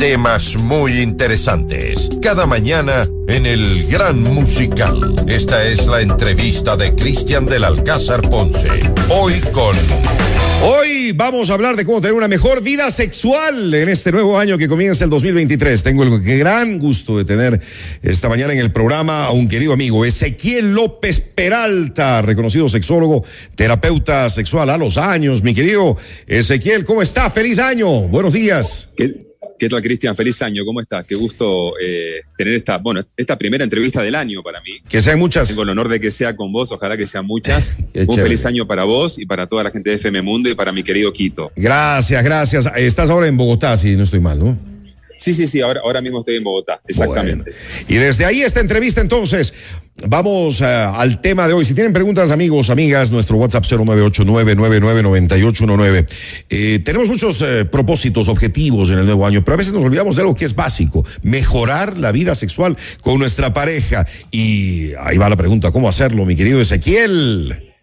temas muy interesantes. Cada mañana en el Gran Musical. Esta es la entrevista de Cristian del Alcázar Ponce. Hoy con... Hoy vamos a hablar de cómo tener una mejor vida sexual en este nuevo año que comienza el 2023. Tengo el gran gusto de tener esta mañana en el programa a un querido amigo, Ezequiel López Peralta, reconocido sexólogo, terapeuta sexual a los años. Mi querido Ezequiel, ¿cómo está? Feliz año. Buenos días. ¿Qué? ¿Qué tal, Cristian? Feliz año, ¿cómo estás? Qué gusto eh, tener esta, bueno, esta primera entrevista del año para mí. Que sean muchas. Tengo el honor de que sea con vos, ojalá que sean muchas. Un feliz año para vos y para toda la gente de FM Mundo y para mi querido Quito. Gracias, gracias. Estás ahora en Bogotá, si no estoy mal, ¿no? Sí, sí, sí, ahora, ahora mismo estoy en Bogotá, exactamente. Y desde ahí esta entrevista entonces, vamos eh, al tema de hoy. Si tienen preguntas, amigos, amigas, nuestro WhatsApp 09899999819. Eh, tenemos muchos eh, propósitos, objetivos en el nuevo año, pero a veces nos olvidamos de algo que es básico, mejorar la vida sexual con nuestra pareja. Y ahí va la pregunta, ¿cómo hacerlo, mi querido Ezequiel?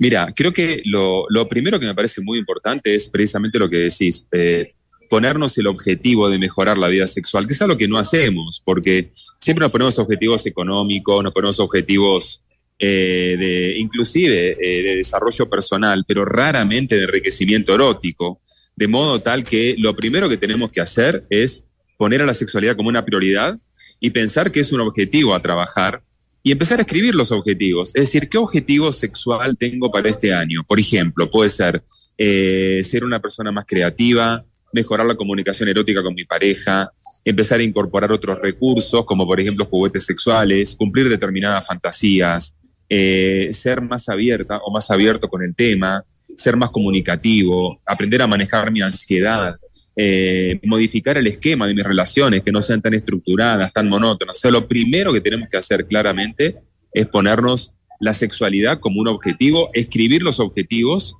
Mira, creo que lo, lo primero que me parece muy importante es precisamente lo que decís. Eh, ponernos el objetivo de mejorar la vida sexual, que es algo que no hacemos, porque siempre nos ponemos objetivos económicos, nos ponemos objetivos eh, de, inclusive eh, de desarrollo personal, pero raramente de enriquecimiento erótico, de modo tal que lo primero que tenemos que hacer es poner a la sexualidad como una prioridad y pensar que es un objetivo a trabajar y empezar a escribir los objetivos. Es decir, ¿qué objetivo sexual tengo para este año? Por ejemplo, puede ser eh, ser una persona más creativa, mejorar la comunicación erótica con mi pareja, empezar a incorporar otros recursos, como por ejemplo juguetes sexuales, cumplir determinadas fantasías, eh, ser más abierta o más abierto con el tema, ser más comunicativo, aprender a manejar mi ansiedad, eh, modificar el esquema de mis relaciones, que no sean tan estructuradas, tan monótonas. O sea, lo primero que tenemos que hacer claramente es ponernos la sexualidad como un objetivo, escribir los objetivos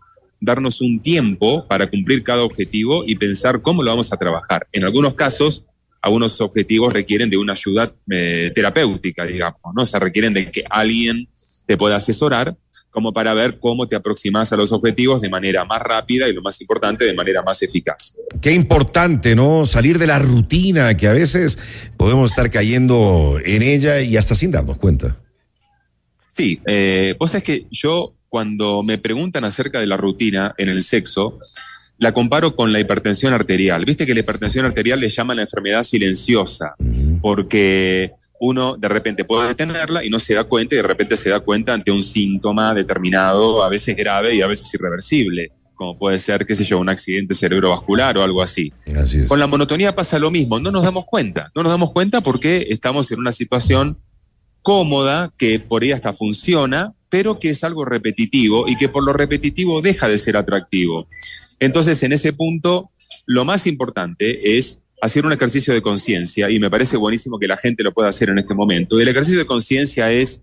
darnos un tiempo para cumplir cada objetivo y pensar cómo lo vamos a trabajar. En algunos casos, algunos objetivos requieren de una ayuda eh, terapéutica, digamos, ¿no? O sea, requieren de que alguien te pueda asesorar como para ver cómo te aproximas a los objetivos de manera más rápida y lo más importante, de manera más eficaz. Qué importante, ¿no? Salir de la rutina que a veces podemos estar cayendo en ella y hasta sin darnos cuenta. Sí, eh, pues es que yo cuando me preguntan acerca de la rutina en el sexo, la comparo con la hipertensión arterial. Viste que la hipertensión arterial le llaman la enfermedad silenciosa, porque uno de repente puede tenerla y no se da cuenta y de repente se da cuenta ante un síntoma determinado, a veces grave y a veces irreversible, como puede ser, qué sé yo, un accidente cerebrovascular o algo así. Con la monotonía pasa lo mismo, no nos damos cuenta, no nos damos cuenta porque estamos en una situación cómoda que por ahí hasta funciona, pero que es algo repetitivo y que por lo repetitivo deja de ser atractivo. Entonces, en ese punto, lo más importante es hacer un ejercicio de conciencia y me parece buenísimo que la gente lo pueda hacer en este momento. El ejercicio de conciencia es,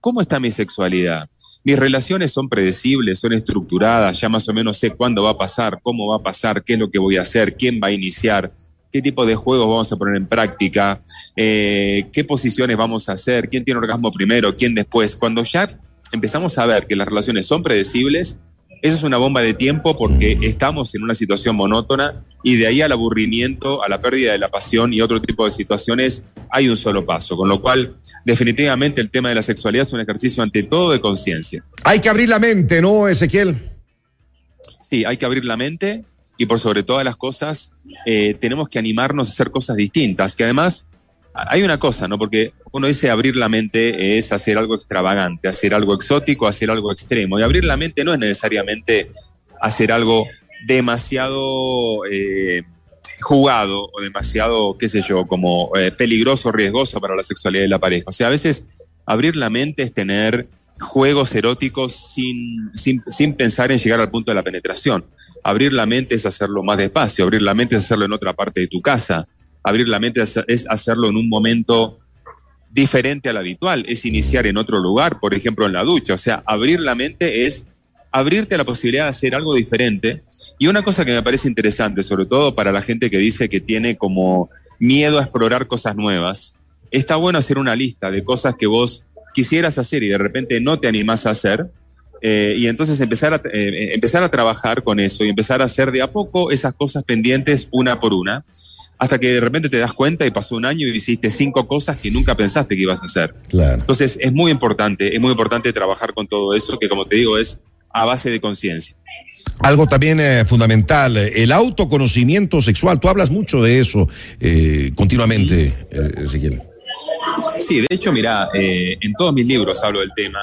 ¿cómo está mi sexualidad? Mis relaciones son predecibles, son estructuradas, ya más o menos sé cuándo va a pasar, cómo va a pasar, qué es lo que voy a hacer, quién va a iniciar qué tipo de juegos vamos a poner en práctica, eh, qué posiciones vamos a hacer, quién tiene orgasmo primero, quién después. Cuando ya empezamos a ver que las relaciones son predecibles, eso es una bomba de tiempo porque estamos en una situación monótona y de ahí al aburrimiento, a la pérdida de la pasión y otro tipo de situaciones hay un solo paso. Con lo cual, definitivamente el tema de la sexualidad es un ejercicio ante todo de conciencia. Hay que abrir la mente, ¿no, Ezequiel? Sí, hay que abrir la mente y por sobre todas las cosas eh, tenemos que animarnos a hacer cosas distintas, que además hay una cosa, ¿no? Porque uno dice abrir la mente es hacer algo extravagante, hacer algo exótico, hacer algo extremo. Y abrir la mente no es necesariamente hacer algo demasiado eh, jugado o demasiado, qué sé yo, como eh, peligroso, riesgoso para la sexualidad de la pareja. O sea, a veces abrir la mente es tener juegos eróticos sin, sin, sin pensar en llegar al punto de la penetración. Abrir la mente es hacerlo más despacio, abrir la mente es hacerlo en otra parte de tu casa, abrir la mente es hacerlo en un momento diferente al habitual, es iniciar en otro lugar, por ejemplo en la ducha, o sea, abrir la mente es abrirte a la posibilidad de hacer algo diferente. Y una cosa que me parece interesante, sobre todo para la gente que dice que tiene como miedo a explorar cosas nuevas, está bueno hacer una lista de cosas que vos quisieras hacer y de repente no te animás a hacer, eh, y entonces empezar a, eh, empezar a trabajar con eso y empezar a hacer de a poco esas cosas pendientes una por una. hasta que de repente te das cuenta y pasó un año y hiciste cinco cosas que nunca pensaste que ibas a hacer. Entonces es muy importante, es muy importante trabajar con todo eso, que como te digo es a base de conciencia. Algo también eh, fundamental, el autoconocimiento sexual. Tú hablas mucho de eso eh, continuamente, eh, Ezequiel. Sí, de hecho, mira, en todos mis libros hablo del tema,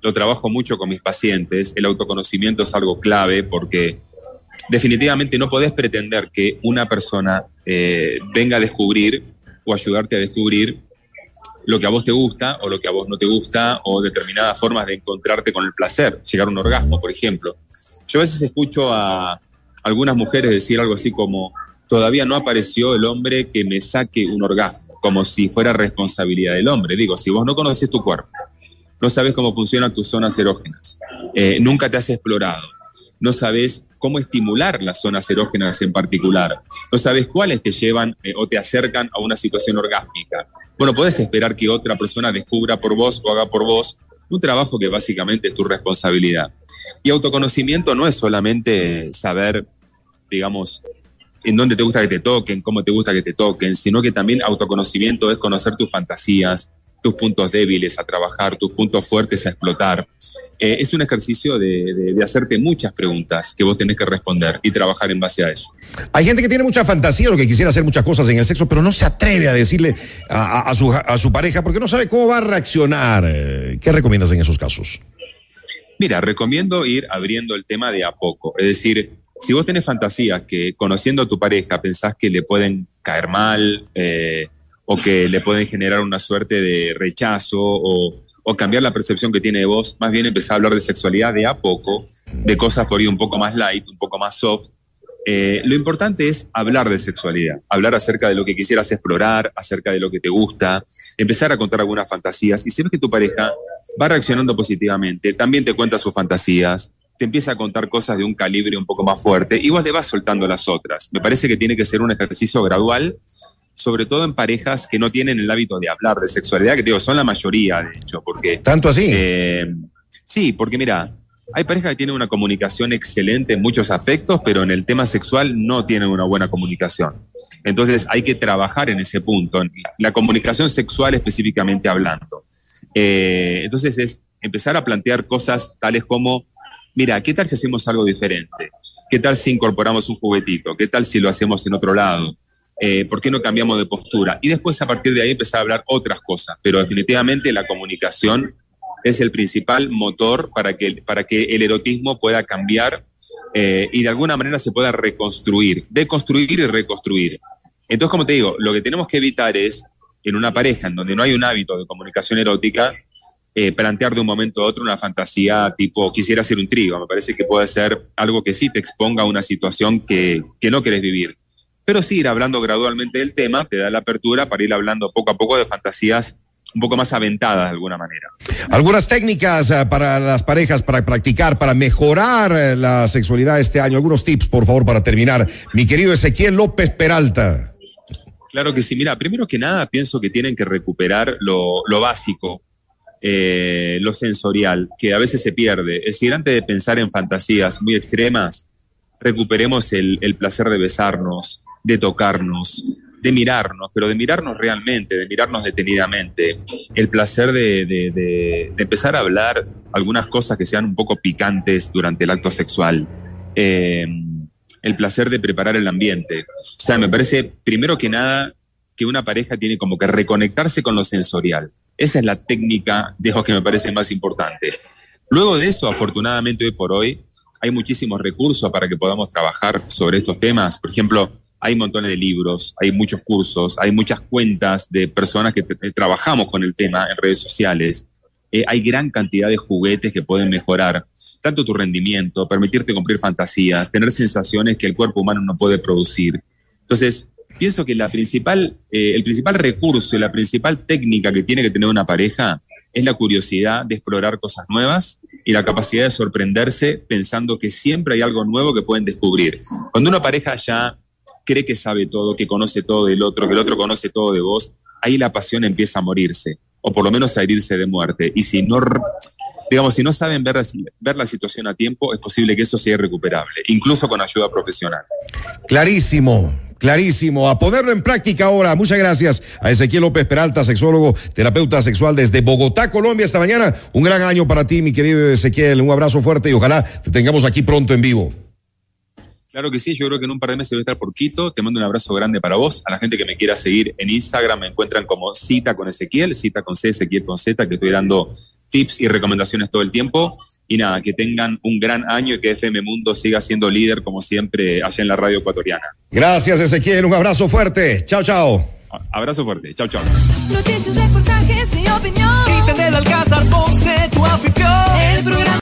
lo trabajo mucho con mis pacientes. El autoconocimiento es algo clave porque definitivamente no podés pretender que una persona eh, venga a descubrir o ayudarte a descubrir lo que a vos te gusta o lo que a vos no te gusta o determinadas formas de encontrarte con el placer, llegar a un orgasmo, por ejemplo. Yo a veces escucho a algunas mujeres decir algo así como, todavía no apareció el hombre que me saque un orgasmo, como si fuera responsabilidad del hombre. Digo, si vos no conoces tu cuerpo, no sabes cómo funcionan tus zonas erógenas, eh, nunca te has explorado, no sabes cómo estimular las zonas erógenas en particular. No sabes cuáles te llevan eh, o te acercan a una situación orgásmica. Bueno, puedes esperar que otra persona descubra por vos o haga por vos un trabajo que básicamente es tu responsabilidad. Y autoconocimiento no es solamente saber, digamos, en dónde te gusta que te toquen, cómo te gusta que te toquen, sino que también autoconocimiento es conocer tus fantasías, tus puntos débiles a trabajar, tus puntos fuertes a explotar. Eh, es un ejercicio de, hacerte muchas preguntas que vos tenés que responder y trabajar en base a eso. Hay gente que tiene mucha fantasía o que quisiera hacer muchas cosas en el sexo, pero no se atreve a decirle a, su, a su pareja porque no sabe cómo va a reaccionar. ¿Qué recomiendas en esos casos? Mira, recomiendo ir abriendo el tema de a poco. Es decir, si vos tenés fantasías que conociendo a tu pareja pensás que le pueden caer mal, eh, o que le pueden generar una suerte de rechazo o, cambiar la percepción que tiene de vos, más bien empezar a hablar de sexualidad de a poco, de cosas por ahí un poco más light, un poco más soft. Eh, lo importante es hablar de sexualidad, hablar acerca de lo que quisieras explorar, acerca de lo que te gusta, empezar a contar algunas fantasías y si ves que tu pareja va reaccionando positivamente, también te cuenta sus fantasías, te empieza a contar cosas de un calibre un poco más fuerte y vos le vas soltando las otras. Me parece que tiene que ser un ejercicio gradual sobre todo en parejas que no tienen el hábito de hablar de sexualidad, que digo, son la mayoría, de hecho, porque... ¿Tanto así? Eh, sí, porque mira, hay parejas que tienen una comunicación excelente en muchos aspectos, pero en el tema sexual no tienen una buena comunicación. Entonces hay que trabajar en ese punto, en la comunicación sexual específicamente hablando. Eh, entonces es empezar a plantear cosas tales como, mira, ¿qué tal si hacemos algo diferente? ¿Qué tal si incorporamos un juguetito? ¿Qué tal si lo hacemos en otro lado? Eh, ¿por qué no cambiamos de postura? Y después a partir de ahí empezar a hablar otras cosas, pero definitivamente la comunicación es el principal motor para que, para que el erotismo pueda cambiar eh, y de alguna manera se pueda reconstruir, deconstruir y reconstruir. Entonces, como te digo, lo que tenemos que evitar es, en una pareja en donde no hay un hábito de comunicación erótica, eh, plantear de un momento a otro una fantasía tipo, quisiera hacer un trío. Me parece que puede ser algo que sí te exponga a una situación que, que no querés vivir. Pero sí ir hablando gradualmente del tema te da la apertura para ir hablando poco a poco de fantasías un poco más aventadas de alguna manera. Algunas técnicas eh, para las parejas para practicar, para mejorar eh, la sexualidad este año. Algunos tips, por favor, para terminar. Mi querido Ezequiel López Peralta. Claro que sí. Mira, primero que nada, pienso que tienen que recuperar lo, básico, eh, lo sensorial, que a veces se pierde. Es decir, antes de pensar en fantasías muy extremas, recuperemos el, el placer de besarnos, de tocarnos, de mirarnos, pero de mirarnos realmente, de mirarnos detenidamente. El placer de, empezar a hablar algunas cosas que sean un poco picantes durante el acto sexual. Eh, el placer de preparar el ambiente. O sea, me parece, primero que nada, que una pareja tiene como que reconectarse con lo sensorial. Esa es la técnica de que me parece más importante. Luego de eso, afortunadamente hoy por hoy, hay muchísimos recursos para que podamos trabajar sobre estos temas. Por ejemplo, hay montones de libros, hay muchos cursos, hay muchas cuentas de personas que trabajamos con el tema en redes sociales. Eh, hay gran cantidad de juguetes que pueden mejorar tanto tu rendimiento, permitirte cumplir fantasías, tener sensaciones que el cuerpo humano no puede producir. Entonces, pienso que la principal, eh, el principal recurso y la principal técnica que tiene que tener una pareja es la curiosidad de explorar cosas nuevas y la capacidad de sorprenderse pensando que siempre hay algo nuevo que pueden descubrir. Cuando una pareja ya cree que sabe todo, que conoce todo del otro, que el otro conoce todo de vos, ahí la pasión empieza a morirse, o por lo menos a herirse de muerte. Y si no, digamos, si no saben ver, ver la situación a tiempo, es posible que eso sea irrecuperable, incluso con ayuda profesional. Clarísimo. Clarísimo, a ponerlo en práctica ahora. Muchas gracias a Ezequiel López Peralta, sexólogo, terapeuta sexual desde Bogotá, Colombia, esta mañana. Un gran año para ti, mi querido Ezequiel. Un abrazo fuerte y ojalá te tengamos aquí pronto en vivo. Claro que sí, yo creo que en un par de meses voy a estar por Quito. Te mando un abrazo grande para vos. A la gente que me quiera seguir en Instagram me encuentran como Cita con Ezequiel, Cita con C, Ezequiel con Z, que estoy dando tips y recomendaciones todo el tiempo. Y nada, que tengan un gran año y que FM Mundo siga siendo líder como siempre allá en la radio ecuatoriana. Gracias Ezequiel, un abrazo fuerte. Chao, chao. Abrazo fuerte. Chao, chao. Noticias, reportajes y opinión. Cristian del Alcázar, Ponce, tu afición. El programa